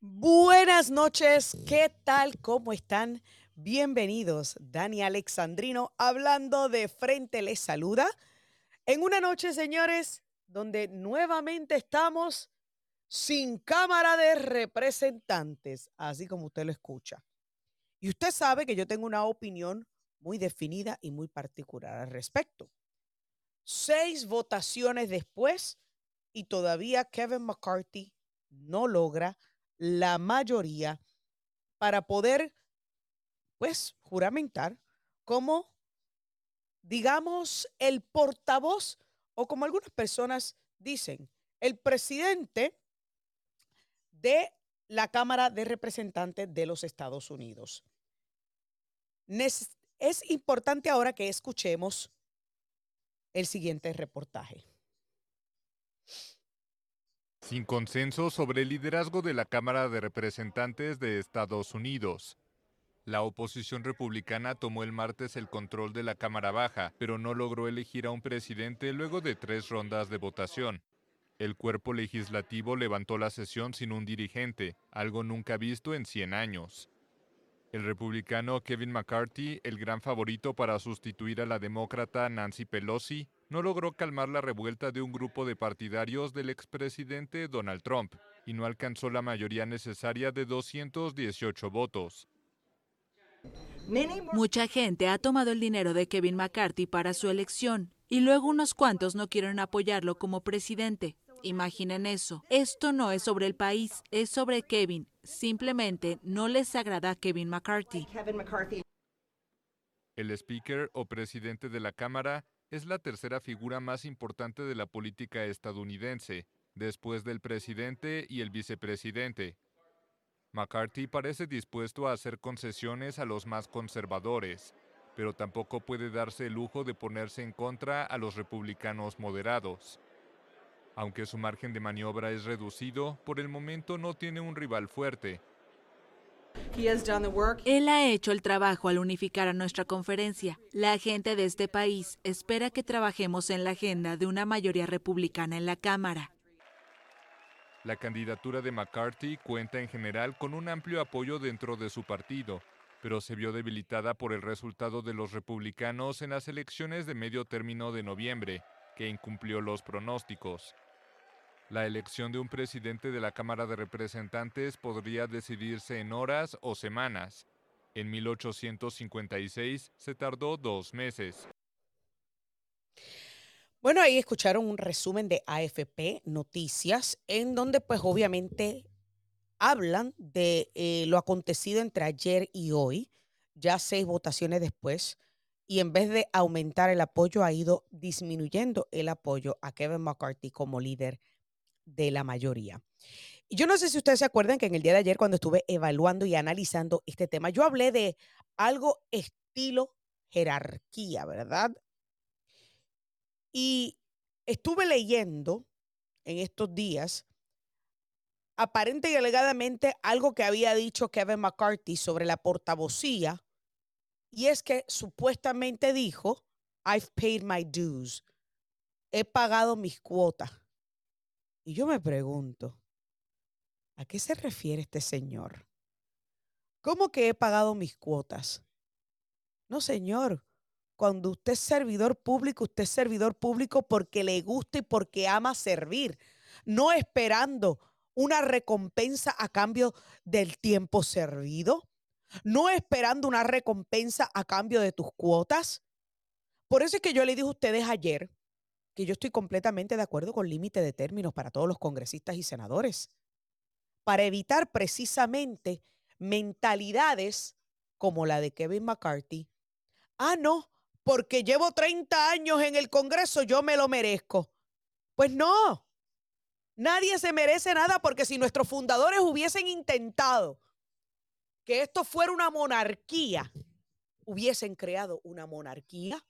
Buenas noches, ¿qué tal? ¿Cómo están? Bienvenidos, Dani Alexandrino, hablando de frente les saluda. En una noche, señores, donde nuevamente estamos sin Cámara de Representantes, así como usted lo escucha. Y usted sabe que yo tengo una opinión muy definida y muy particular al respecto. Seis votaciones después y todavía Kevin McCarthy no logra la mayoría para poder, pues, juramentar como, digamos, el portavoz o como algunas personas dicen, el presidente de la Cámara de Representantes de los Estados Unidos. Es importante ahora que escuchemos el siguiente reportaje. Sin consenso sobre el liderazgo de la Cámara de Representantes de Estados Unidos. La oposición republicana tomó el martes el control de la Cámara Baja, pero no logró elegir a un presidente luego de tres rondas de votación. El cuerpo legislativo levantó la sesión sin un dirigente, algo nunca visto en 100 años. El republicano Kevin McCarthy, el gran favorito para sustituir a la demócrata Nancy Pelosi, no logró calmar la revuelta de un grupo de partidarios del expresidente Donald Trump y no alcanzó la mayoría necesaria de 218 votos. Mucha gente ha tomado el dinero de Kevin McCarthy para su elección y luego unos cuantos no quieren apoyarlo como presidente. Imaginen eso. Esto no es sobre el país, es sobre Kevin. Simplemente no les agrada a Kevin McCarthy. El speaker o presidente de la Cámara es la tercera figura más importante de la política estadounidense, después del presidente y el vicepresidente. McCarthy parece dispuesto a hacer concesiones a los más conservadores, pero tampoco puede darse el lujo de ponerse en contra a los republicanos moderados. Aunque su margen de maniobra es reducido, por el momento no tiene un rival fuerte, él ha hecho el trabajo al unificar a nuestra conferencia. La gente de este país espera que trabajemos en la agenda de una mayoría republicana en la Cámara. La candidatura de McCarthy cuenta en general con un amplio apoyo dentro de su partido, pero se vio debilitada por el resultado de los republicanos en las elecciones de medio término de noviembre, que incumplió los pronósticos. La elección de un presidente de la Cámara de Representantes podría decidirse en horas o semanas. En 1856 se tardó dos meses. Bueno, ahí escucharon un resumen de AFP Noticias, en donde pues obviamente hablan de eh, lo acontecido entre ayer y hoy, ya seis votaciones después, y en vez de aumentar el apoyo, ha ido disminuyendo el apoyo a Kevin McCarthy como líder de la mayoría. Yo no sé si ustedes se acuerdan que en el día de ayer, cuando estuve evaluando y analizando este tema, yo hablé de algo estilo jerarquía, ¿verdad? Y estuve leyendo en estos días, aparente y alegadamente, algo que había dicho Kevin McCarthy sobre la portavocía, y es que supuestamente dijo, I've paid my dues, he pagado mis cuotas. Y yo me pregunto, ¿a qué se refiere este señor? ¿Cómo que he pagado mis cuotas? No, señor. Cuando usted es servidor público, usted es servidor público porque le gusta y porque ama servir, no esperando una recompensa a cambio del tiempo servido, no esperando una recompensa a cambio de tus cuotas. Por eso es que yo le dije a ustedes ayer que yo estoy completamente de acuerdo con límite de términos para todos los congresistas y senadores, para evitar precisamente mentalidades como la de Kevin McCarthy. Ah, no, porque llevo 30 años en el Congreso, yo me lo merezco. Pues no, nadie se merece nada porque si nuestros fundadores hubiesen intentado que esto fuera una monarquía, hubiesen creado una monarquía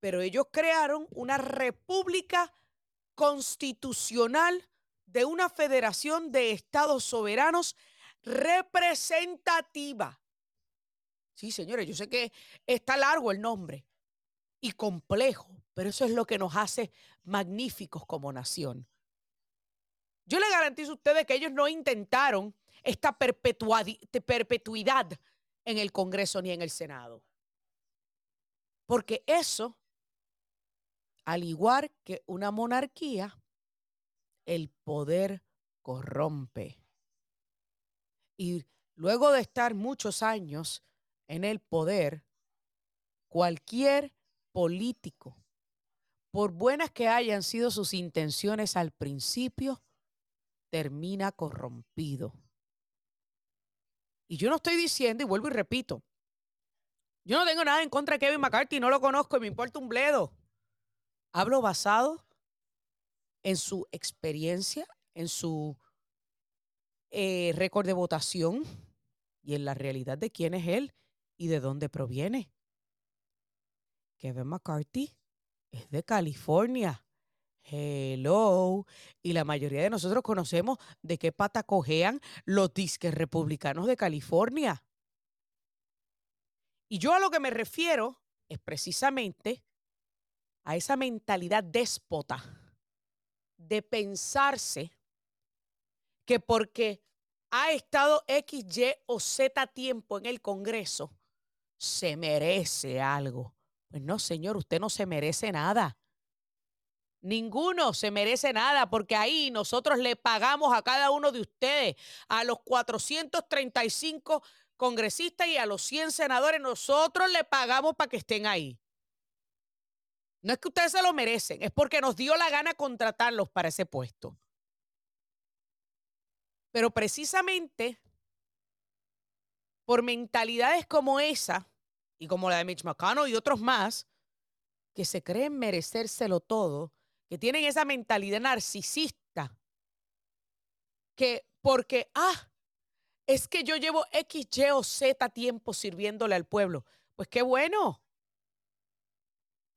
pero ellos crearon una república constitucional de una federación de estados soberanos representativa. Sí, señores, yo sé que está largo el nombre y complejo, pero eso es lo que nos hace magníficos como nación. Yo le garantizo a ustedes que ellos no intentaron esta perpetuidad en el Congreso ni en el Senado. Porque eso, al igual que una monarquía, el poder corrompe. Y luego de estar muchos años en el poder, cualquier político, por buenas que hayan sido sus intenciones al principio, termina corrompido. Y yo no estoy diciendo, y vuelvo y repito, yo no tengo nada en contra de Kevin McCarthy, no lo conozco y me importa un bledo. Hablo basado en su experiencia, en su eh, récord de votación y en la realidad de quién es él y de dónde proviene. Kevin McCarthy es de California. Hello. Y la mayoría de nosotros conocemos de qué pata cojean los disques republicanos de California. Y yo a lo que me refiero es precisamente a esa mentalidad déspota de pensarse que porque ha estado X, Y o Z tiempo en el Congreso, se merece algo. Pues no, señor, usted no se merece nada. Ninguno se merece nada porque ahí nosotros le pagamos a cada uno de ustedes, a los 435 congresistas y a los 100 senadores, nosotros le pagamos para que estén ahí. No es que ustedes se lo merecen, es porque nos dio la gana contratarlos para ese puesto. Pero precisamente por mentalidades como esa, y como la de Mitch McConnell y otros más, que se creen merecérselo todo, que tienen esa mentalidad narcisista, que porque, ah, es que yo llevo X, Y o Z tiempo sirviéndole al pueblo. Pues qué bueno.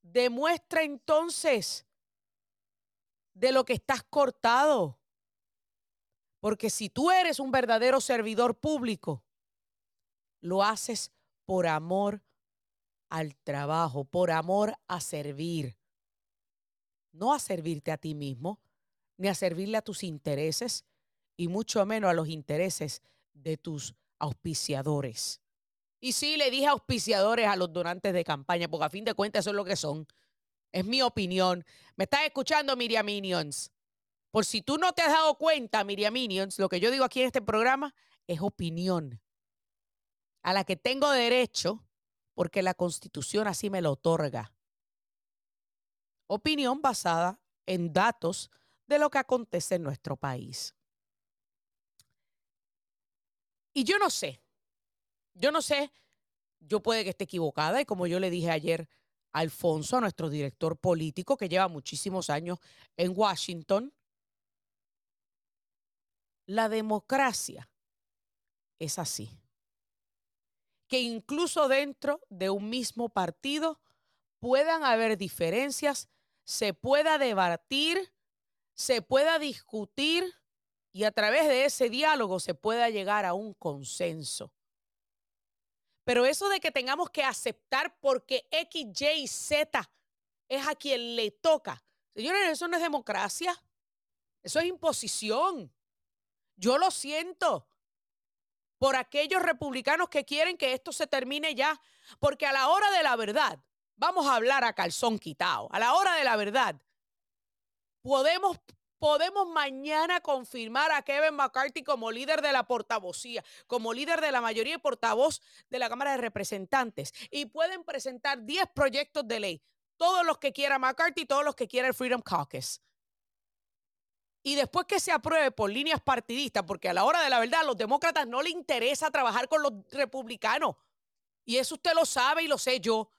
Demuestra entonces de lo que estás cortado. Porque si tú eres un verdadero servidor público, lo haces por amor al trabajo, por amor a servir. No a servirte a ti mismo, ni a servirle a tus intereses, y mucho menos a los intereses de tus auspiciadores. Y sí, le dije auspiciadores a los donantes de campaña, porque a fin de cuentas eso es lo que son. Es mi opinión. ¿Me estás escuchando, Miriam Minions? Por si tú no te has dado cuenta, Miriam Minions, lo que yo digo aquí en este programa es opinión a la que tengo derecho porque la constitución así me lo otorga. Opinión basada en datos de lo que acontece en nuestro país. Y yo no sé, yo no sé, yo puede que esté equivocada y como yo le dije ayer a Alfonso, a nuestro director político que lleva muchísimos años en Washington, la democracia es así que incluso dentro de un mismo partido puedan haber diferencias, se pueda debatir, se pueda discutir y a través de ese diálogo se pueda llegar a un consenso. Pero eso de que tengamos que aceptar porque X, Y Z es a quien le toca. Señores, eso no es democracia. Eso es imposición. Yo lo siento por aquellos republicanos que quieren que esto se termine ya, porque a la hora de la verdad, vamos a hablar a calzón quitado, a la hora de la verdad, podemos, podemos mañana confirmar a Kevin McCarthy como líder de la portavocía, como líder de la mayoría de portavoz de la Cámara de Representantes, y pueden presentar 10 proyectos de ley, todos los que quiera McCarthy, todos los que quiera el Freedom Caucus y después que se apruebe por líneas partidistas, porque a la hora de la verdad a los demócratas no les interesa trabajar con los republicanos. Y eso usted lo sabe y lo sé yo.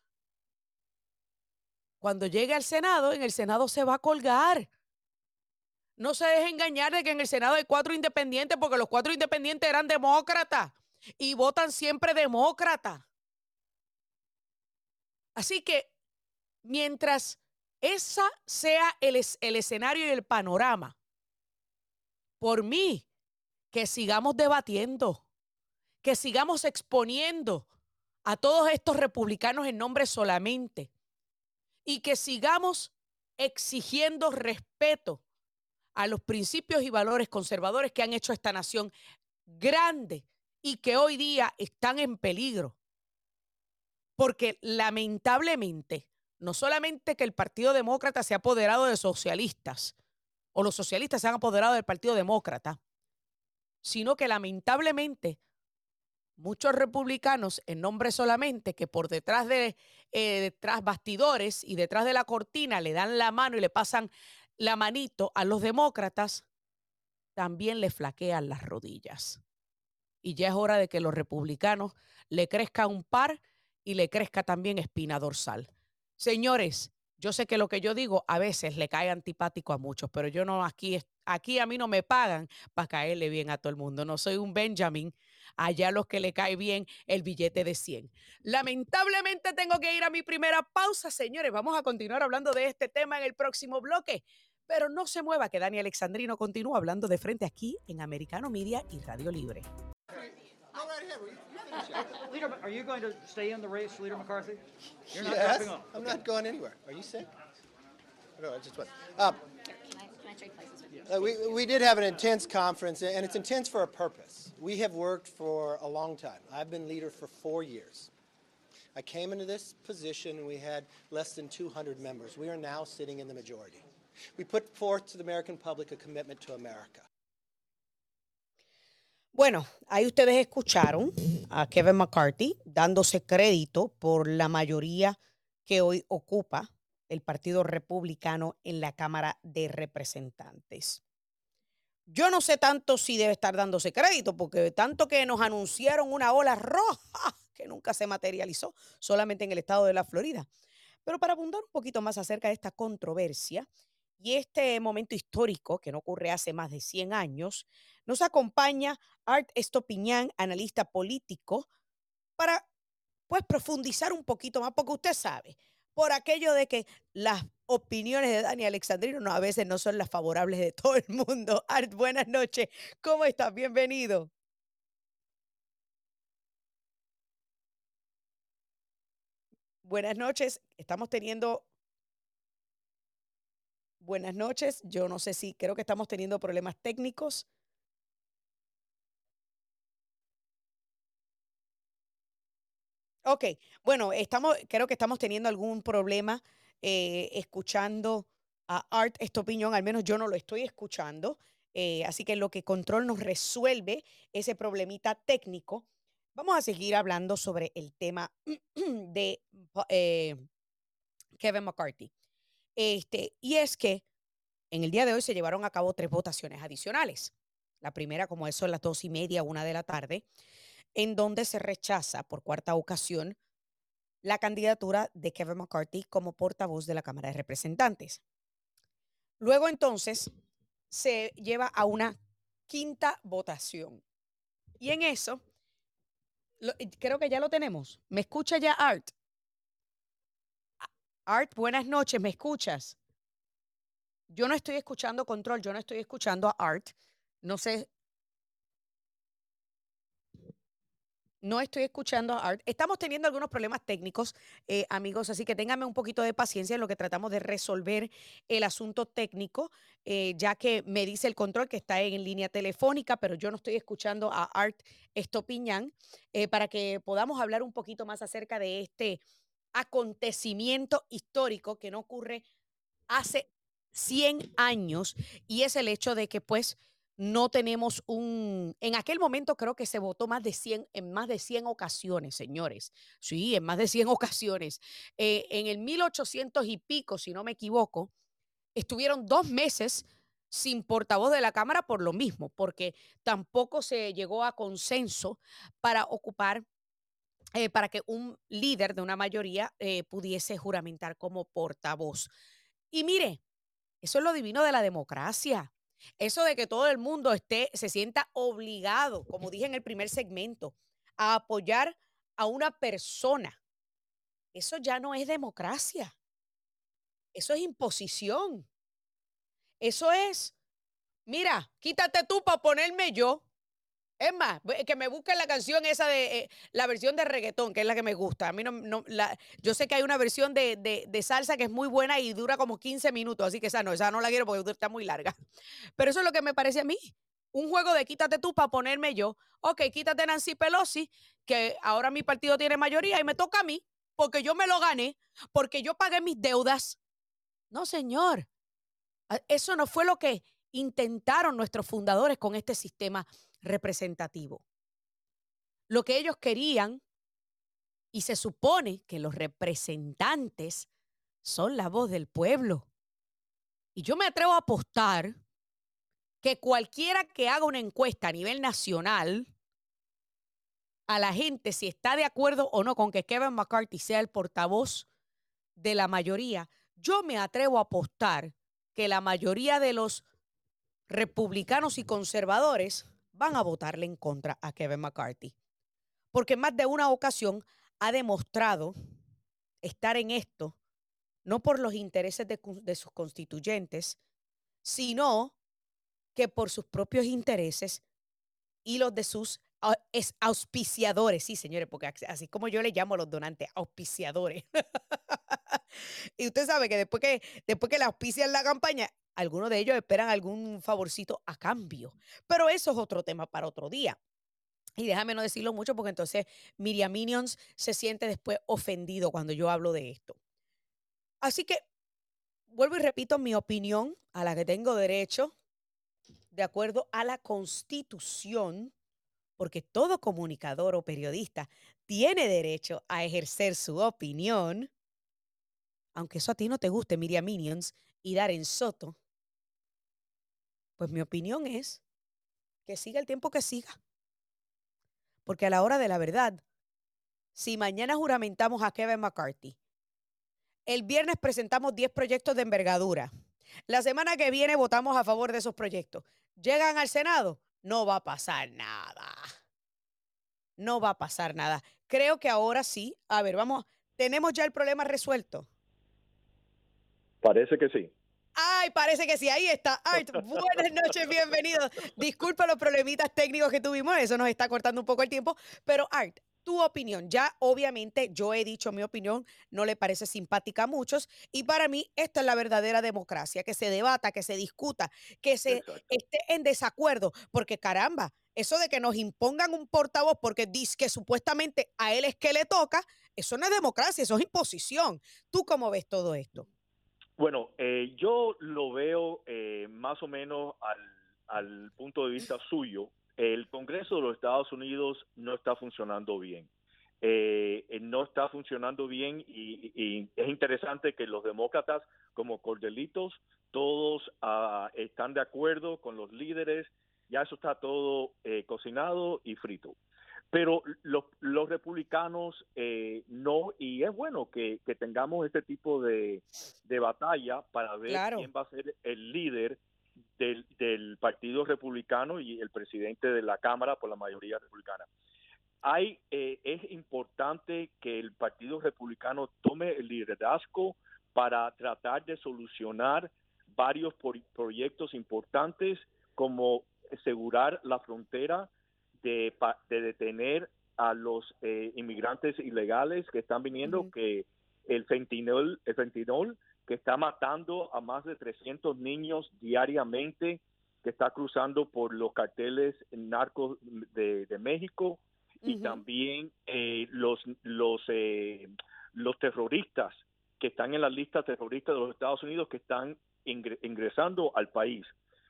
Cuando llegue al Senado, en el Senado se va a colgar. No se deje engañar de que en el Senado hay cuatro independientes, porque los cuatro independientes eran demócratas y votan siempre demócratas. Así que mientras esa sea el, el escenario y el panorama, por mí, que sigamos debatiendo, que sigamos exponiendo a todos estos republicanos en nombre solamente y que sigamos exigiendo respeto a los principios y valores conservadores que han hecho esta nación grandes y que hoy día están en peligro. Porque lamentablemente, no solamente que el Partido Demócrata se ha apoderado de socialistas, o los socialistas se han apoderado del Partido Demócrata, sino que lamentablemente muchos republicanos, en nombre solamente que por detrás de eh, detrás bastidores y detrás de la cortina le dan la mano y le pasan la manito a los demócratas, también le flaquean las rodillas. Y ya es hora de que los republicanos le crezca un par y le crezca también espina dorsal. Señores, yo sé que lo que yo digo a veces le cae antipático a muchos, pero yo no aquí, aquí a mí no me pagan para caerle bien a todo el mundo. No soy un Benjamin, allá los que le cae bien el billete de 100. Lamentablemente tengo que ir a mi primera pausa, señores. Vamos a continuar hablando de este tema en el próximo bloque. Pero no se mueva que Dani Alexandrino continúa hablando de frente aquí en Americano Media y Radio Libre. Leader, are you going to stay in the race, Leader McCarthy? You're not yes, dropping off. I'm not going anywhere. Are you sick? No, I just went. Um, Can I, can I trade places with you? uh, we, we did have an intense conference, and it's intense for a purpose. We have worked for a long time. I've been leader for four years. I came into this position and we had less than 200 members. We are now sitting in the majority. We put forth to the American public a commitment to America. Bueno, ahí ustedes escucharon a Kevin McCarthy dándose crédito por la mayoría que hoy ocupa el Partido Republicano en la Cámara de Representantes. Yo no sé tanto si debe estar dándose crédito, porque tanto que nos anunciaron una ola roja que nunca se materializó, solamente en el estado de la Florida. Pero para abundar un poquito más acerca de esta controversia y este momento histórico que no ocurre hace más de 100 años, nos acompaña Art Estopiñán, analista político, para pues profundizar un poquito más, porque usted sabe, por aquello de que las opiniones de Dani Alexandrino no, a veces no son las favorables de todo el mundo. Art, buenas noches. ¿Cómo estás? Bienvenido. Buenas noches. Estamos teniendo Buenas noches. Yo no sé si creo que estamos teniendo problemas técnicos. Ok, bueno, estamos, creo que estamos teniendo algún problema eh, escuchando a Art Estopiñón, al menos yo no lo estoy escuchando. eh, así que lo que Control nos resuelve ese problemita técnico, vamos a seguir hablando sobre el tema de eh, Kevin McCarthy. Este, y es que en el día de hoy se llevaron a cabo tres votaciones adicionales. La primera, como eso, a las dos y media, una de la tarde, en donde se rechaza por cuarta ocasión la candidatura de Kevin McCarthy como portavoz de la Cámara de Representantes. Luego entonces se lleva a una quinta votación. Y en eso, eh, creo que ya lo tenemos. ¿Me escucha ya Art? Art, buenas noches, ¿me escuchas? Yo no estoy escuchando control, yo no estoy escuchando a Art. No sé. No estoy escuchando a Art. Estamos teniendo algunos problemas técnicos, eh, amigos, así que ténganme un poquito de paciencia en lo que tratamos de resolver el asunto técnico, eh, ya que me dice el control que está en línea telefónica, pero yo no estoy escuchando a Art Estopiñán, eh, para que podamos hablar un poquito más acerca de este acontecimiento histórico que no ocurre hace 100 años y es el hecho de que pues no tenemos un en aquel momento creo que se votó más de 100 en más de 100 ocasiones, señores. Sí, en más de 100 ocasiones. Eh, en el 1800 y pico, si no me equivoco, estuvieron dos meses sin portavoz de la Cámara por lo mismo, porque tampoco se llegó a consenso para ocupar eh, para que un líder de una mayoría eh, pudiese juramentar como portavoz. Y mire, eso es lo divino de la democracia. Eso de que todo el mundo esté, se sienta obligado, como dije en el primer segmento, a apoyar a una persona. Eso ya no es democracia. Eso es imposición. Eso es, mira, quítate tú para ponerme yo. Es más, bu- que me busquen la canción esa de eh, la versión de reggaetón, que es la que me gusta. A mí no, no- la, yo sé que hay una versión de, de- de salsa que es muy buena y dura como 15 minutos, así que esa no, esa no la quiero porque está muy larga. Pero eso es lo que me parece a mí. un juego de quítate tú para ponerme yo. Ok, quítate Nancy Pelosi, que ahora mi partido tiene mayoría y me toca a mí, porque yo me lo gané, porque yo pagué mis deudas. No, señor. Ah, eso no fue lo que intentaron nuestros fundadores con este sistema representativo. Lo que ellos querían, y se supone que los representantes son la voz del pueblo. Y yo me atrevo a apostar que cualquiera que haga una encuesta a nivel nacional a la gente si está de acuerdo o no con que Kevin McCarthy sea el portavoz de la mayoría, yo me atrevo a apostar que la mayoría de los republicanos y conservadores van a votarle en contra a Kevin McCarthy. Porque en más de una ocasión ha demostrado estar en esto, no por los intereses de, sus constituyentes, sino que por sus propios intereses y los de sus auspiciadores, sí, señores, porque así como yo le llamo a los donantes, auspiciadores. y usted sabe que después que, después que le auspician la campaña, algunos de ellos esperan algún favorcito a cambio. Pero eso es otro tema para otro día. Y déjame no decirlo mucho porque entonces Miriam Minions se siente después ofendido cuando yo hablo de esto. Así que vuelvo y repito mi opinión a la que tengo derecho de acuerdo a la constitución, porque todo comunicador o periodista tiene derecho a ejercer su opinión, aunque eso a ti no te guste, Miriam Minions, y dar en Soto, pues mi opinión es que siga el tiempo que siga. Porque a la hora de la verdad, si mañana juramentamos a Kevin McCarthy, el viernes presentamos 10 proyectos de envergadura, la semana que viene votamos a favor de esos proyectos. Llegan al Senado, no va a pasar nada. No va a pasar nada. Creo que ahora sí. A ver, vamos, ¿tenemos ya el problema resuelto? Parece que sí. Ay, parece que sí, ahí está. Art, buenas noches, bienvenidos. Disculpa los problemitas técnicos que tuvimos, eso nos está cortando un poco el tiempo, pero Art, tu opinión. Ya obviamente yo he dicho mi opinión, no le parece simpática a muchos y para mí esta es la verdadera democracia, que se debata, que se discuta, que se esté en desacuerdo, porque caramba, eso de que nos impongan un portavoz porque dice que supuestamente a él es que le toca, eso no es democracia, eso es imposición. ¿Tú cómo ves todo esto? Bueno, eh, yo lo veo eh, más o menos al, punto de vista suyo, el Congreso de los Estados Unidos no está funcionando bien. Eh, eh, no está funcionando bien y, es interesante que los demócratas como Cordelitos todos ah, están de acuerdo con los líderes, ya eso está todo eh, cocinado y frito. Pero los, republicanos no, y es bueno que, tengamos este tipo de, batalla para ver quién va a ser el líder del, Partido Republicano y el presidente de la Cámara por la mayoría republicana. Hay, eh, es importante que el Partido Republicano tome el liderazgo para tratar de solucionar varios proyectos importantes como asegurar la frontera, de, detener a los eh, inmigrantes ilegales que están viniendo, que el fentinol, el fentinol que está matando a más de 300 niños diariamente, que está cruzando por los carteles narcos de, México y también eh, los los eh, los terroristas que están en la lista terrorista de los Estados Unidos que están ingresando al país.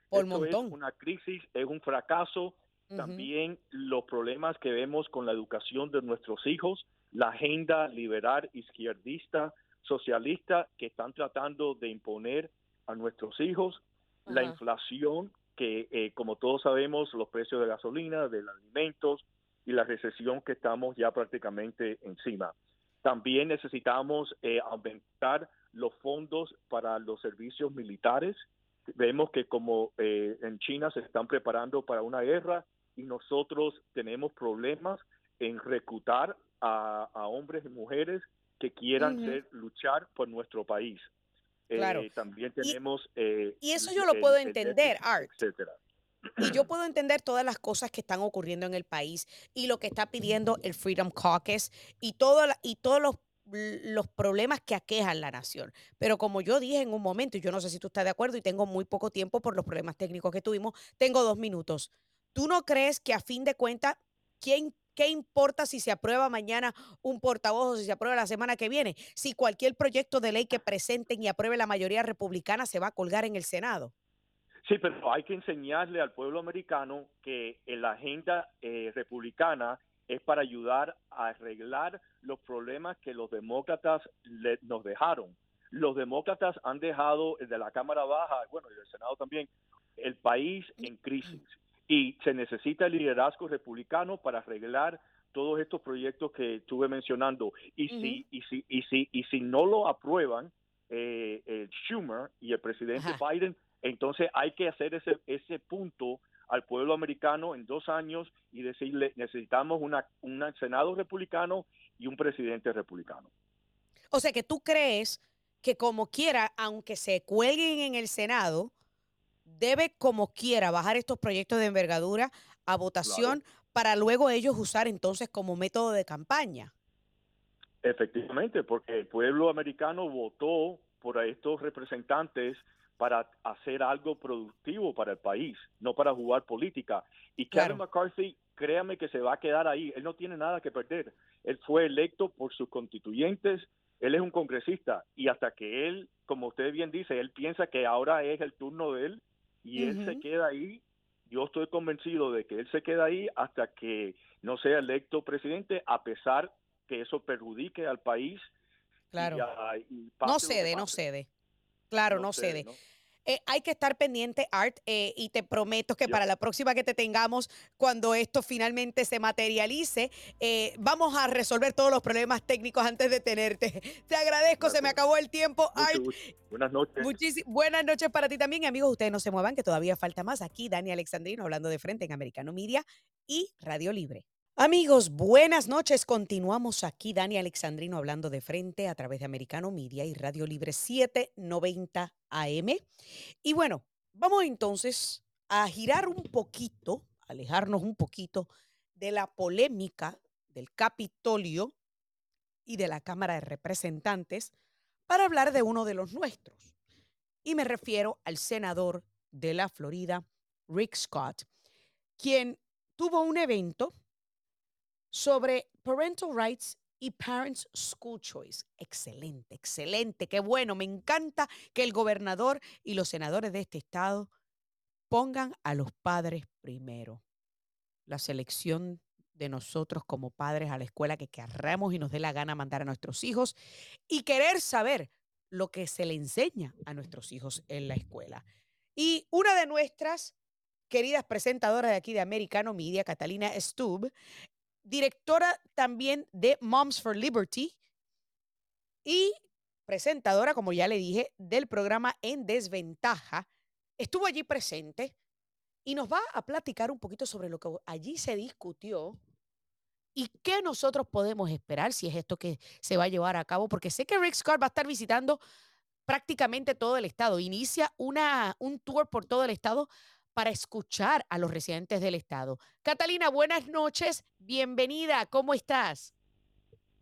Por Esto es una crisis, es un fracaso. También los problemas que vemos con la educación de nuestros hijos, la agenda liberal izquierdista socialistas que están tratando de imponer a nuestros hijos la inflación que, eh, como todos sabemos, los precios de gasolina, de los alimentos y la recesión que estamos ya prácticamente encima. También necesitamos eh, aumentar los fondos para los servicios militares. Vemos que como eh, en China se están preparando para una guerra y nosotros tenemos problemas en reclutar a, a hombres y mujeres que quieran ser, luchar por nuestro país. Claro. Eh, también tenemos... Y, eh, y eso yo lo puedo entender, Art. Etcétera. Y yo puedo entender todas las cosas que están ocurriendo en el país y lo que está pidiendo el Freedom Caucus y, todo y todos los los problemas que aquejan la nación. Pero como yo dije en un momento, y yo no sé si tú estás de acuerdo y tengo muy poco tiempo por los problemas técnicos que tuvimos, tengo dos minutos. ¿Tú no crees que a fin de cuentas, ¿quién, ¿qué importa si se aprueba mañana un portavoz o si se aprueba la semana que viene? Si cualquier proyecto de ley que presenten y apruebe la mayoría republicana se va a colgar en el Senado. Sí, pero hay que enseñarle al pueblo americano que en la agenda eh, republicana es para ayudar a arreglar los problemas que los demócratas nos dejaron. Los demócratas han dejado de la Cámara Baja, bueno, y del Senado también, el país en crisis. Y se necesita el liderazgo republicano para arreglar todos estos proyectos que estuve mencionando. Y si, y si, y si, y si no lo aprueban, eh, el Schumer y el presidente Biden, entonces hay que hacer ese, ese punto al pueblo americano en dos años y decirle necesitamos una, un Senado republicano y un presidente republicano. O sea que tú crees que como quiera, aunque se cuelguen en el Senado, debe como quiera bajar estos proyectos de envergadura a votación para luego ellos usar entonces como método de campaña. Efectivamente, porque el pueblo americano votó por estos representantes para hacer algo productivo para el país, no para jugar política. Y Kevin McCarthy, créame que se va a quedar ahí. Él no tiene nada que perder. Él fue electo por sus constituyentes. Él es un congresista y hasta que él, como usted bien dice, él piensa que ahora es el turno de él y él se queda ahí. Yo estoy convencido de que él se queda ahí hasta que no sea electo presidente, a pesar que eso perjudique al país. Claro. no cede, no cede. Claro, no, cede. Eh, hay que estar pendiente, Art, eh, y te prometo que para la próxima que te tengamos, cuando esto finalmente se materialice, eh, vamos a resolver todos los problemas técnicos antes de tenerte. Te agradezco, se me acabó el tiempo, Art. Buenas noches. buenas noches para ti también, amigos. Ustedes no se muevan, que todavía falta más. Aquí Dani Alexandrino hablando de frente en Americano Media y Radio Libre. Amigos, buenas noches. Continuamos aquí, Dani Alexandrino, hablando de frente a través de Americano Media y Radio Libre 790 AM. Y bueno, vamos entonces a girar un poquito, alejarnos un poquito de la polémica del Capitolio y de la Cámara de Representantes para hablar de uno de los nuestros. Y me refiero al senador de la Florida, Rick Scott, quien tuvo un evento sobre parental rights y Parents School Choice. Excelente, excelente, qué bueno. Me encanta que el gobernador y los senadores de este estado pongan a los padres primero. La selección de nosotros como padres a la escuela que querramos y nos dé la gana mandar a nuestros hijos y querer saber lo que se le enseña a nuestros hijos en la escuela. Y una de nuestras queridas presentadoras de aquí de Americano Media, Catalina Stub, directora también de Moms for Liberty y presentadora, como ya le dije, del programa En Desventaja. Estuvo allí presente y nos va a platicar un poquito sobre lo que allí se discutió y qué nosotros podemos esperar si es esto que se va a llevar a cabo, porque sé que Rick Scott va a estar visitando prácticamente todo el estado. Inicia una, un tour por todo el estado para escuchar a los residentes del Estado. Catalina, buenas noches, bienvenida, ¿cómo estás?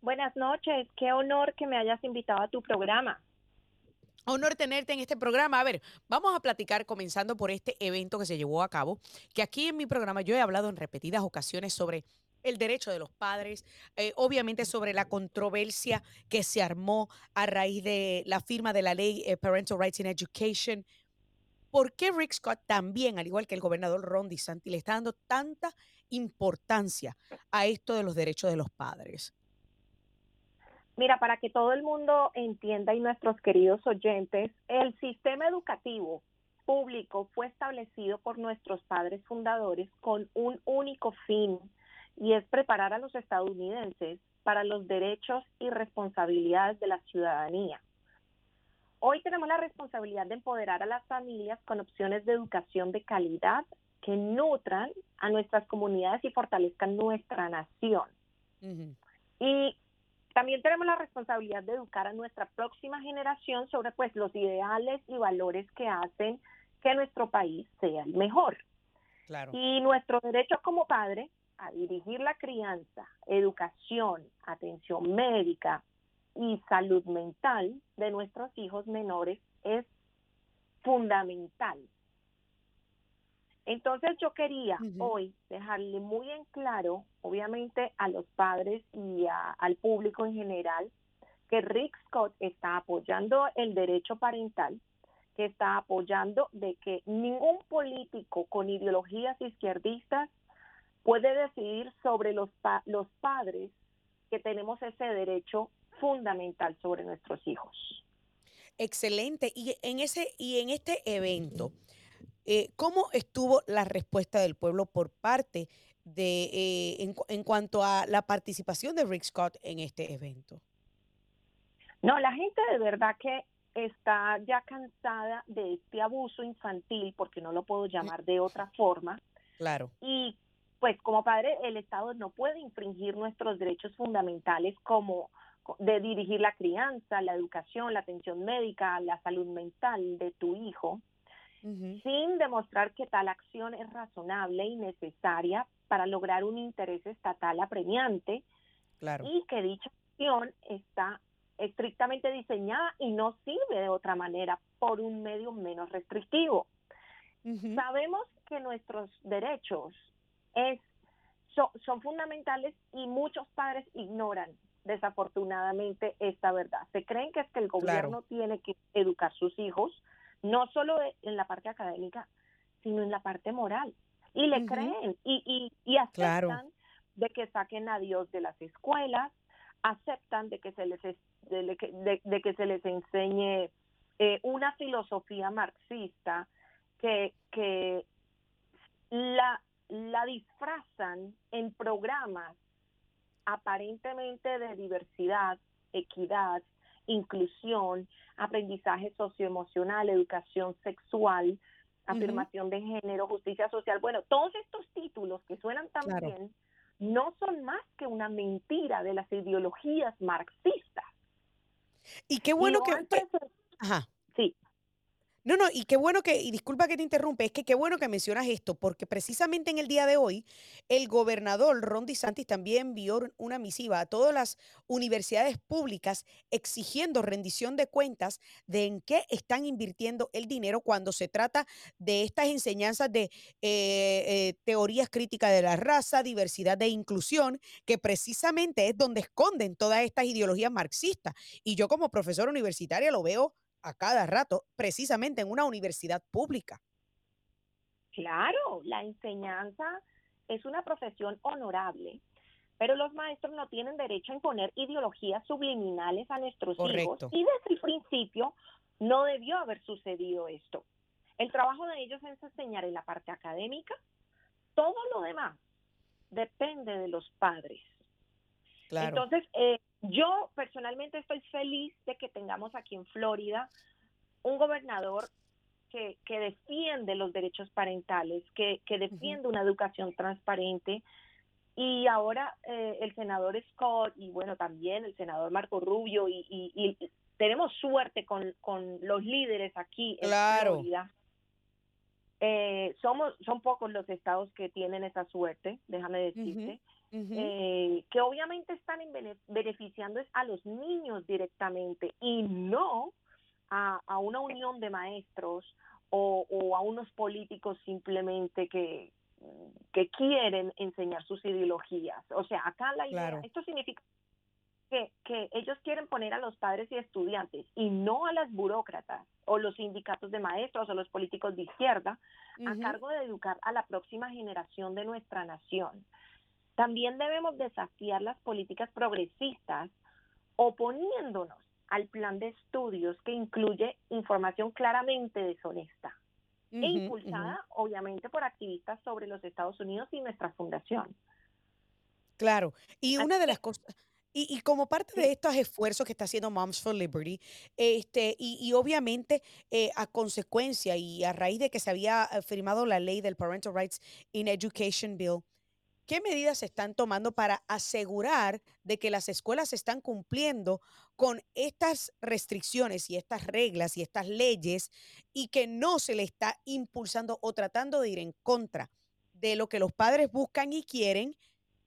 Buenas noches, qué honor que me hayas invitado a tu programa. Honor tenerte en este programa. A ver, vamos a platicar comenzando por este evento que se llevó a cabo, que aquí en mi programa yo he hablado en repetidas ocasiones sobre el derecho de los padres, eh, obviamente sobre la controversia que se armó a raíz de la firma de la ley eh, Parental Rights in Education, ¿Por qué Rick Scott también, al igual que el gobernador Ron DeSantis, le está dando tanta importancia a esto de los derechos de los padres? Mira, para que todo el mundo entienda y nuestros queridos oyentes, el sistema educativo público fue establecido por nuestros padres fundadores con un único fin y es preparar a los estadounidenses para los derechos y responsabilidades de la ciudadanía. Hoy tenemos la responsabilidad de empoderar a las familias con opciones de educación de calidad que nutran a nuestras comunidades y fortalezcan nuestra nación. Y también tenemos la responsabilidad de educar a nuestra próxima generación sobre pues los ideales y valores que hacen que nuestro país sea el mejor. Y nuestro derecho como padre a dirigir la crianza, educación, atención médica, y salud mental de nuestros hijos menores es fundamental. Entonces yo quería hoy dejarle muy en claro, obviamente a los padres y al público en general, que Rick Scott está apoyando el derecho parental, que está apoyando de que ningún político con ideologías izquierdistas puede decidir sobre los, los padres que tenemos ese derecho fundamental sobre nuestros hijos. Excelente. Y en ese y en este evento, eh, ¿cómo estuvo la respuesta del pueblo por parte de eh, en, en, cuanto a la participación de Rick Scott en este evento? No, la gente de verdad que está ya cansada de este abuso infantil, porque no lo puedo llamar de otra forma. Claro. Y pues como padre, el Estado no puede infringir nuestros derechos fundamentales como de dirigir la crianza, la educación, la atención médica, la salud mental de tu hijo, sin demostrar que tal acción es razonable y necesaria para lograr un interés estatal apremiante claro. y que dicha acción está estrictamente diseñada y no sirve de otra manera por un medio menos restrictivo. Sabemos que nuestros derechos es, son fundamentales y muchos padres ignoran desafortunadamente esta verdad. Se creen que es que el gobierno tiene que educar a sus hijos, no solo en la parte académica, sino en la parte moral. Y le creen y, y, y aceptan de que saquen a Dios de las escuelas, aceptan de que se les de, que se les enseñe eh, una filosofía marxista que, que la, la disfrazan en programas aparentemente de diversidad, equidad, inclusión, aprendizaje socioemocional, educación sexual, afirmación de género, justicia social. Bueno, todos estos títulos que suenan tan bien no son más que una mentira de las ideologías marxistas. Y qué bueno que, Ajá. Sí. No, no, y qué bueno que, y disculpa que te interrumpe, es que qué bueno que mencionas esto, porque precisamente en el día de hoy, el gobernador Ron DeSantis también envió una misiva a todas las universidades públicas exigiendo rendición de cuentas de en qué están invirtiendo el dinero cuando se trata de estas enseñanzas de eh, eh, teorías críticas de la raza, diversidad de inclusión, que precisamente es donde esconden todas estas ideologías marxistas. Y yo como profesora universitaria lo veo a cada rato, precisamente en una universidad pública. Claro, la enseñanza es una profesión honorable, pero los maestros no tienen derecho a imponer ideologías subliminales a nuestros hijos y desde el principio no debió haber sucedido esto. El trabajo de ellos es enseñar en la parte académica, todo lo demás depende de los padres. Entonces, eh, yo personalmente estoy feliz de que tengamos aquí en Florida un gobernador que, que defiende los derechos parentales, que, que defiende una educación transparente. Y ahora eh, el senador Scott y bueno, también el senador Marco Rubio y, y, tenemos suerte con, con, los líderes aquí en Florida. Eh, somos, son pocos los estados que tienen esa suerte, déjame decirte. Eh, que obviamente están beneficiando a los niños directamente y no a, una unión de maestros o, a unos políticos simplemente que, que quieren enseñar sus ideologías. O sea, acá la idea, esto significa que, que, ellos quieren poner a los padres y estudiantes y no a las burócratas o los sindicatos de maestros o los políticos de izquierda a cargo de educar a la próxima generación de nuestra nación. También debemos desafiar las políticas progresistas oponiéndonos al plan de estudios que incluye información claramente deshonesta e impulsada obviamente por activistas sobre los Estados Unidos y nuestra fundación. Claro, y una de las cosas... Y, como parte de estos esfuerzos que está haciendo Moms for Liberty, este, y, obviamente eh, a consecuencia y a raíz de que se había eh, firmado la ley del Parental Rights in Education Bill, ¿Qué medidas se están tomando para asegurar de que las escuelas están cumpliendo con estas restricciones y estas reglas y estas leyes y que no se le está impulsando o tratando de ir en contra de lo que los padres buscan y quieren?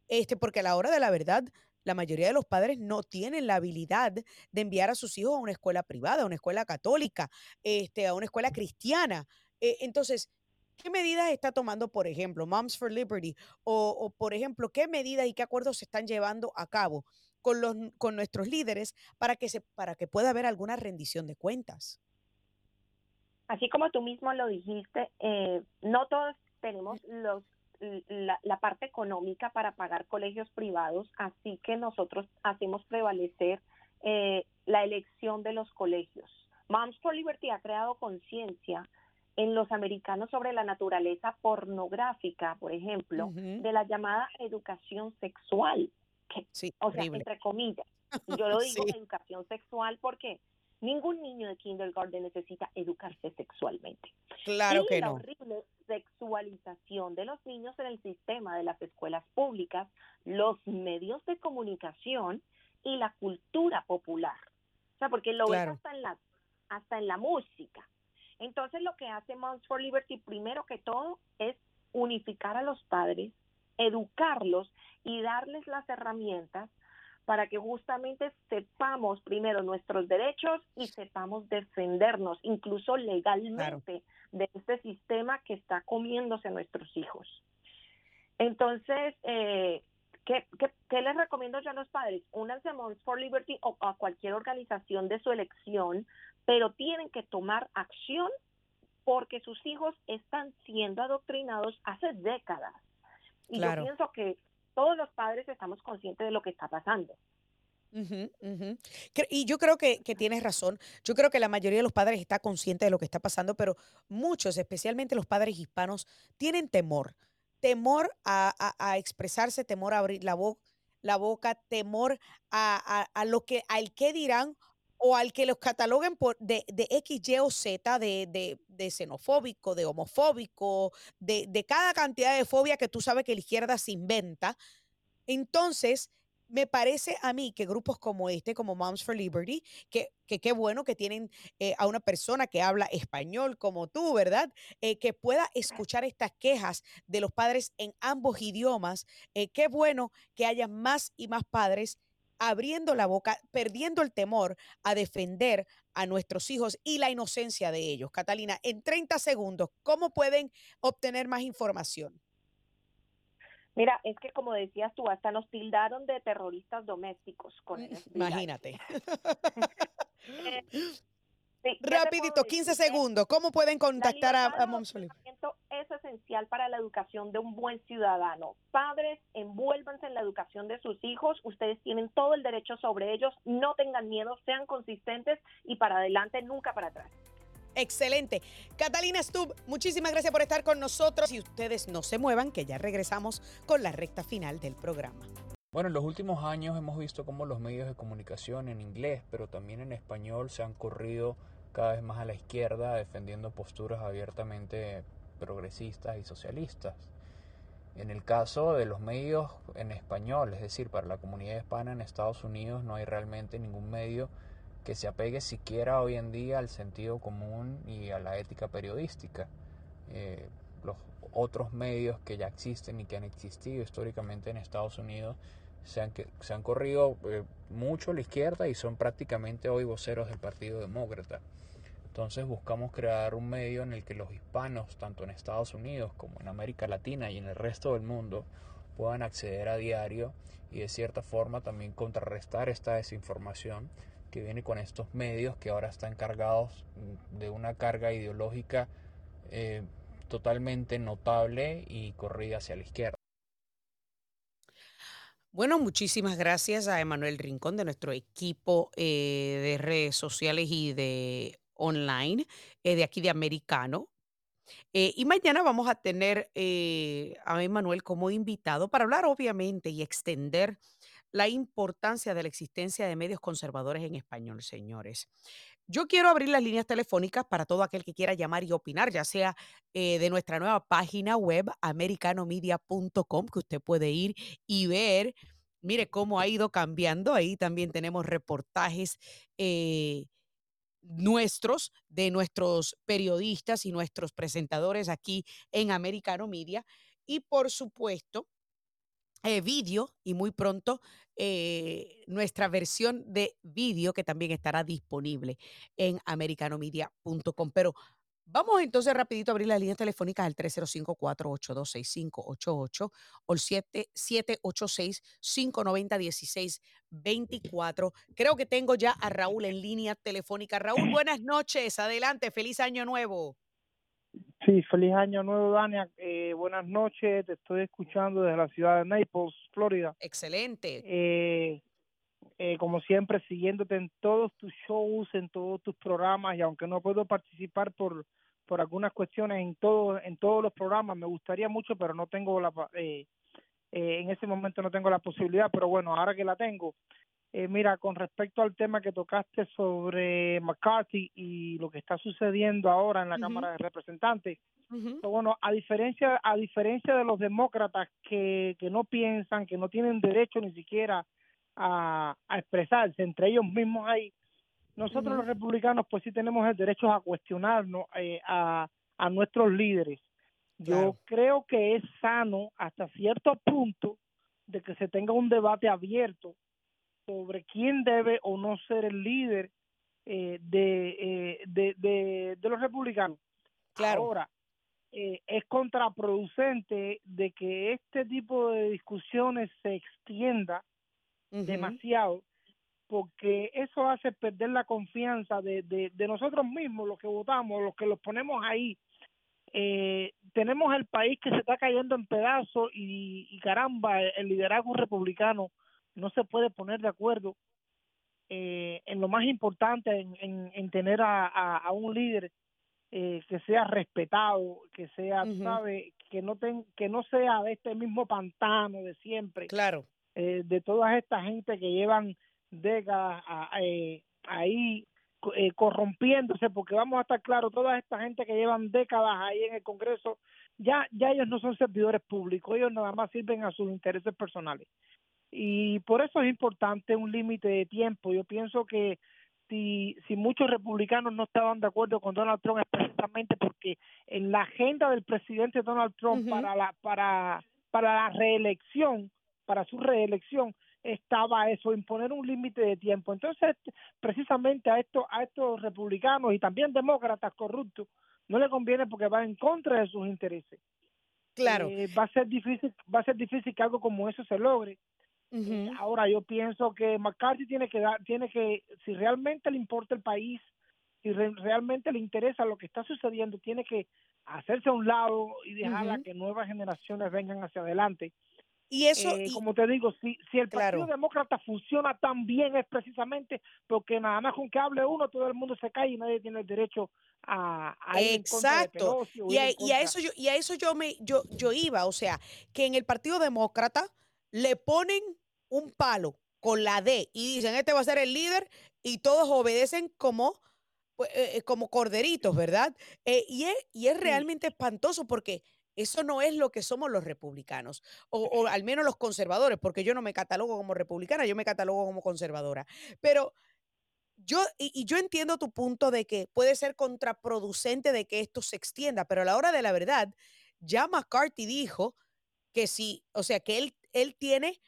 Este, porque a la hora de la verdad, la mayoría de los padres no tienen la habilidad de enviar a sus hijos a una escuela privada, a una escuela católica, este, a una escuela cristiana. Eh, entonces, ¿qué medidas está tomando, por ejemplo, Moms for Liberty? O, o, por ejemplo, ¿qué medidas y qué acuerdos se están llevando a cabo con, los, con nuestros líderes para que, se, para que pueda haber alguna rendición de cuentas? Así como tú mismo lo dijiste, eh, no todos tenemos los la, la, parte económica para pagar colegios privados, así que nosotros hacemos prevalecer eh, la elección de los colegios. Moms for Liberty ha creado conciencia en los americanos sobre la naturaleza pornográfica, por ejemplo, de la llamada educación sexual, que, o sea, entre comillas. Yo lo digo educación sexual porque ningún niño de kindergarten necesita educarse sexualmente. Claro que la no. horrible sexualización de los niños en el sistema de las escuelas públicas, los medios de comunicación y la cultura popular. O sea, porque lo ves hasta en la hasta en la música. Entonces lo que hace Moms for Liberty primero que todo es unificar a los padres, educarlos y darles las herramientas para que justamente sepamos primero nuestros derechos y sepamos defendernos, incluso legalmente, de este sistema que está comiéndose nuestros hijos. Entonces, eh, ¿qué, qué, les recomiendo yo a los padres? Únanse a Moms for Liberty o a cualquier organización de su elección, pero tienen que tomar acción porque sus hijos están siendo adoctrinados hace décadas. Y yo pienso que todos los padres estamos conscientes de lo que está pasando. Y yo creo que, tienes razón. Yo creo que la mayoría de los padres está consciente de lo que está pasando, pero muchos, especialmente los padres hispanos, tienen temor. Temor a, expresarse, temor a abrir la, la boca, temor a, lo que, al qué dirán o al que los cataloguen por de, de X, Y o Z, de, de, xenofóbico, de homofóbico, de, de cada cantidad de fobia que tú sabes que la izquierda se inventa. Entonces, me parece a mí que grupos como este, como Moms for Liberty, que qué bueno que tienen eh, a una persona que habla español como tú, ¿verdad? Eh, que pueda escuchar estas quejas de los padres en ambos idiomas. Eh, qué bueno que haya más y más padres abriendo la boca, perdiendo el temor a defender a nuestros hijos y la inocencia de ellos. Catalina, en 30 segundos, ¿cómo pueden obtener más información? Mira, es que como decías tú, hasta nos tildaron de terroristas domésticos con Imagínate. Rapidito, 15 segundos. ¿Cómo pueden contactar a, a Es esencial para la educación de un buen ciudadano. Padres, envuélvanse en la educación de sus hijos. Ustedes tienen todo el derecho sobre ellos. No tengan miedo, sean consistentes y para adelante, nunca para atrás. Excelente. Catalina Stub, muchísimas gracias por estar con nosotros y ustedes no se muevan, que ya regresamos con la recta final del programa. Bueno, en los últimos años hemos visto cómo los medios de comunicación en inglés, pero también en español, se han corrido cada vez más a la izquierda, defendiendo posturas abiertamente progresistas y socialistas. En el caso de los medios en español, es decir, para la comunidad hispana en Estados Unidos, no hay realmente ningún medio que se apegue siquiera hoy en día al sentido común y a la ética periodística. Eh, los otros medios que ya existen y que han existido históricamente en Estados Unidos se han, corrido eh, mucho a la izquierda y son prácticamente hoy voceros del Partido Demócrata. Entonces buscamos crear un medio en el que los hispanos, tanto en Estados Unidos como en América Latina y en el resto del mundo, puedan acceder a diario y de cierta forma también contrarrestar esta desinformación que viene con estos medios que ahora están cargados de una carga ideológica eh, totalmente notable y corrida hacia la izquierda. Bueno, muchísimas gracias a Emanuel Rincón de nuestro equipo eh, de redes sociales y de online eh, de aquí de Americano. y mañana vamos a tener a Emanuel como invitado para hablar obviamente y extender la importancia de la existencia de medios conservadores en español, señores. Yo quiero abrir las líneas telefónicas para todo aquel que quiera llamar y opinar, ya sea eh, de nuestra nueva página web, americanomedia.com, que usted puede ir y ver, mire cómo ha ido cambiando. Ahí también tenemos reportajes eh, nuestros, de nuestros periodistas y nuestros presentadores aquí en Americano Media. Y por supuesto, eh, vídeo y muy pronto eh, nuestra versión de vídeo que también estará disponible en americanomedia.com. Pero vamos entonces rapidito a abrir las líneas telefónicas al 305-482-6588 o el 786-590-1624. Creo que tengo ya a Raúl en línea telefónica. Raúl, buenas noches. Adelante. Feliz año nuevo. Sí, feliz año nuevo, Dania. Eh, buenas noches, te estoy escuchando desde la ciudad de Naples, Florida. Excelente. Eh, eh, como siempre, siguiéndote en todos tus shows, en todos tus programas, y aunque no puedo participar por, por algunas cuestiones en, todo, en todos los programas, me gustaría mucho, pero no tengo la... Eh, eh, en ese momento no tengo la posibilidad, pero bueno, ahora que la tengo, eh, mira, con respecto al tema que tocaste sobre McCarthy y lo que está sucediendo ahora en la Cámara de Representantes, pues bueno, a diferencia a diferencia de los demócratas que, que no piensan, que no tienen derecho ni siquiera a, a expresarse, entre ellos mismos hay, nosotros los republicanos pues sí tenemos el derecho a cuestionarnos eh, a, a nuestros líderes. Yo creo que es sano hasta cierto punto de que se tenga un debate abierto sobre quién debe o no ser el líder eh, de, eh, de, de, de, los republicanos. Claro. Ahora, eh, es contraproducente de que este tipo de discusiones se extienda demasiado porque eso hace perder la confianza de, de, de nosotros mismos, los que votamos, los que los ponemos ahí. Eh, tenemos el país que se está cayendo en pedazos y, y caramba, el liderazgo republicano no se puede poner de acuerdo eh, en lo más importante, en, en, en tener a, a, a un líder eh, que sea respetado, que sea, Ujú. sabe, que no ten, que no sea de este mismo pantano de siempre, Claro. eh, de toda esta gente que llevan décadas a- eh, ahí eh, corrompiéndose, porque vamos a estar claros, toda esta gente que llevan décadas ahí en el Congreso, ya, ya ellos no son servidores públicos, ellos nada más sirven a sus intereses personales. Y por eso es importante un límite de tiempo. Yo pienso que si, si muchos republicanos no estaban de acuerdo con Donald Trump es precisamente porque en la agenda del presidente Donald Trump para la para para la reelección, para su reelección estaba eso, imponer un límite de tiempo. Entonces, precisamente a estos a estos republicanos y también demócratas corruptos no le conviene porque va en contra de sus intereses. Claro. Eh, va a ser difícil va a ser difícil que algo como eso se logre. Eh, ahora yo pienso que McCarthy tiene que dar, tiene que, si realmente le importa el país, si re- realmente le interesa lo que está sucediendo, tiene que hacerse a un lado y dejar a que nuevas generaciones vengan hacia adelante. Y eso, Eh, y- como te digo, si, si el Claro. Partido Demócrata funciona tan bien es precisamente porque nada más con que hable uno, todo el mundo se cae y nadie tiene el derecho a, a ir en contra de Exacto. Pelosi Y ir a, en y a eso yo, y a eso yo me yo, yo iba, o sea, que en el Partido Demócrata le ponen un palo con la D y dicen, este va a ser el líder y todos obedecen como pues, eh, eh, como corderitos, ¿verdad? Eh, y, es, y es realmente espantoso porque eso no es lo que somos los republicanos, o, o al menos los conservadores, porque yo no me catalogo como republicana, yo me catalogo como conservadora. Pero yo, y, y yo entiendo tu punto de que puede ser contraproducente de que esto se extienda, pero a la hora de la verdad, ya McCarthy dijo que sí, o sea, que él, él tiene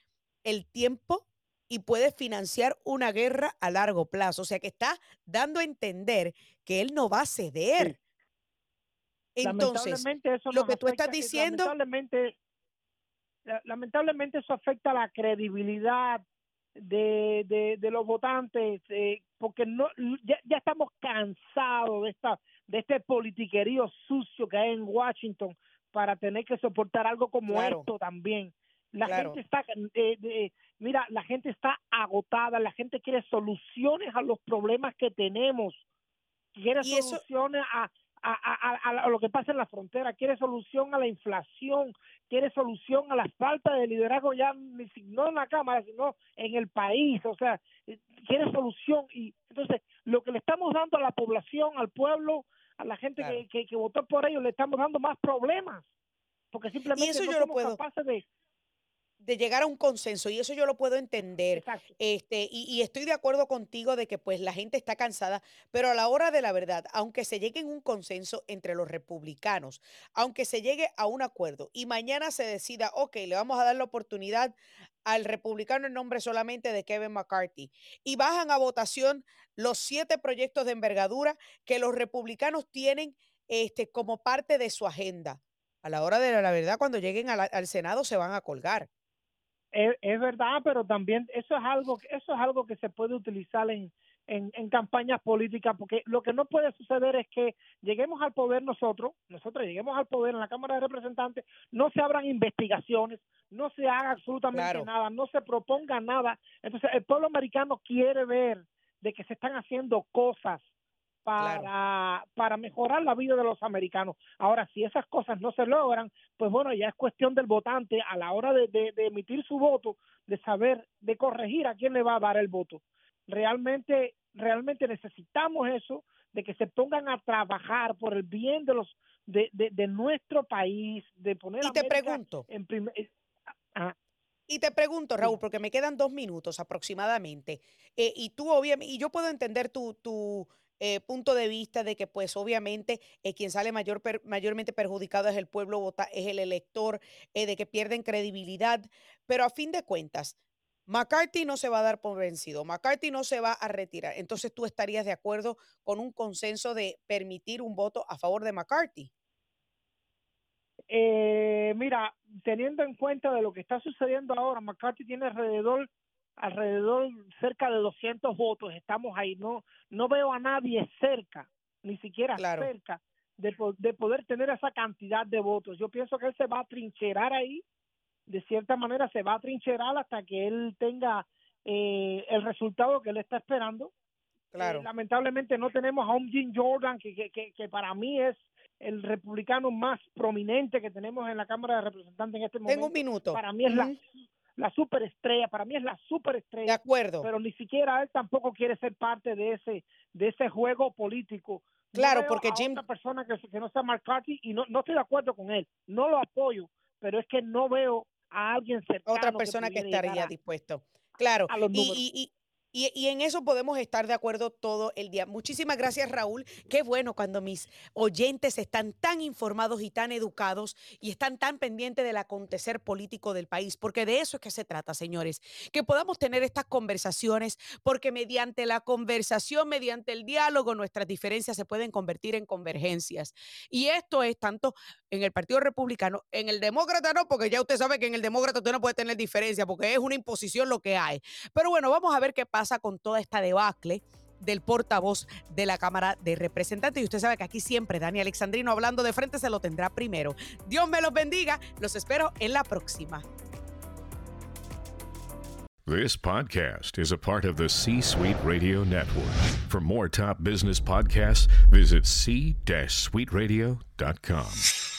el tiempo y puede financiar una guerra a largo plazo, o sea, que está dando a entender que él no va a ceder. Entonces, eso lo que tú estás afecta- eh, diciendo, lamentablemente la- lamentablemente eso afecta la credibilidad de, de, de los votantes eh, porque no ya, ya estamos cansados de esta de este politiquerío sucio que hay en Washington para tener que soportar algo como Claro. esto también la Claro. gente está eh, de- mira la gente está agotada la gente quiere soluciones a los problemas que tenemos quiere eso- soluciones a, a, a, a- lo que pasa en la frontera, quiere solución a la inflación, quiere solución a la falta de liderazgo ya no en la Cámara, sino en el país, o sea, eh, quiere solución y entonces lo que le estamos dando a la población, al pueblo, a la gente Claro. que, que, que votó por ellos, le estamos dando más problemas, porque simplemente no somos puedo- capaces de... de llegar a un consenso y eso yo lo puedo entender. Exacto. Este, y, y estoy de acuerdo contigo de que pues la gente está cansada, pero a la hora de la verdad, aunque se llegue a un consenso entre los republicanos, aunque se llegue a un acuerdo y mañana se decida, ok, le vamos a dar la oportunidad al republicano en nombre solamente de Kevin McCarthy y bajan a votación los siete proyectos de envergadura que los republicanos tienen este, como parte de su agenda. A la hora de la verdad, cuando lleguen la- al Senado se van a colgar. Es, es verdad, pero también eso es algo, eso es algo que se puede utilizar en, en, en campañas políticas, porque lo que no puede suceder es que lleguemos al poder nosotros, nosotros lleguemos al poder en la Cámara de Representantes, no se abran investigaciones, no se haga absolutamente Claro. nada, no se proponga nada. Entonces, el pueblo americano quiere ver de que se están haciendo cosas para, para mejorar la vida de los americanos. Ahora, si esas cosas no se logran, pues bueno, ya es cuestión del votante a la hora de, de- de emitir su voto, de saber, de corregir a quién le va a dar el voto. Realmente, realmente necesitamos eso, de que se pongan a trabajar por el bien de los de, de, de nuestro país, de poner Y a te América pregunto, en primer ah, Y te pregunto. Raúl, porque me quedan dos minutos aproximadamente, eh, y tú obviamente, y yo puedo entender tu, tu eh, punto de vista de que pues obviamente eh, quien sale mayor, per- mayormente perjudicado es el pueblo, vota, es el elector, eh, de que pierden credibilidad, pero a fin de cuentas, McCarthy no se va a dar por vencido, McCarthy no se va a retirar, entonces tú estarías de acuerdo con un consenso de permitir un voto a favor de McCarthy. Eh, mira, teniendo en cuenta de lo que está sucediendo ahora, McCarthy tiene alrededor alrededor cerca de 200 votos. Estamos ahí. No no veo a nadie cerca, ni siquiera Claro. cerca de, de poder tener esa cantidad de votos. Yo pienso que él se va a trincherar ahí. De cierta manera se va a trincherar hasta que él tenga eh, el resultado que él está esperando. Claro. Eh, lamentablemente no tenemos a un Jim Jordan que, que, que, que para mí es el republicano más prominente que tenemos en la Cámara de Representantes en este momento. Tengo un minuto. Para mí es la superestrella, para mí es la De superestrella, acuerdo. pero ni siquiera él tampoco quiere ser parte de ese de ese juego político. Claro, porque Jim- otra persona que, que no sea McCarthy y no, no estoy de acuerdo con él, no lo apoyo, pero es que no veo a alguien cercano otra persona que, estaría a- dispuesto. Claro. a los y, y- y- en eso podemos estar de acuerdo todo el día. Muchísimas gracias, Raúl. Qué bueno cuando mis oyentes están tan informados y tan educados y están tan pendientes del acontecer político del país, porque de eso es que se trata, señores. Que podamos tener estas conversaciones, porque mediante la conversación, mediante el diálogo, nuestras diferencias se pueden convertir en convergencias. Y esto es tanto en el Partido Republicano, en el Demócrata no, porque ya usted sabe que en el Demócrata usted no puede tener diferencia, porque es una imposición lo que hay. Pero bueno, vamos a ver qué pasa con toda esta debacle del portavoz de la Cámara de Representantes. Y usted sabe que aquí siempre Dani Alexandrino hablando de frente se lo tendrá primero. Dios me los bendiga. Los espero en la próxima. This podcast is a part of the C Suite Radio Network. For more top business podcasts, visit c-suiteradio.com.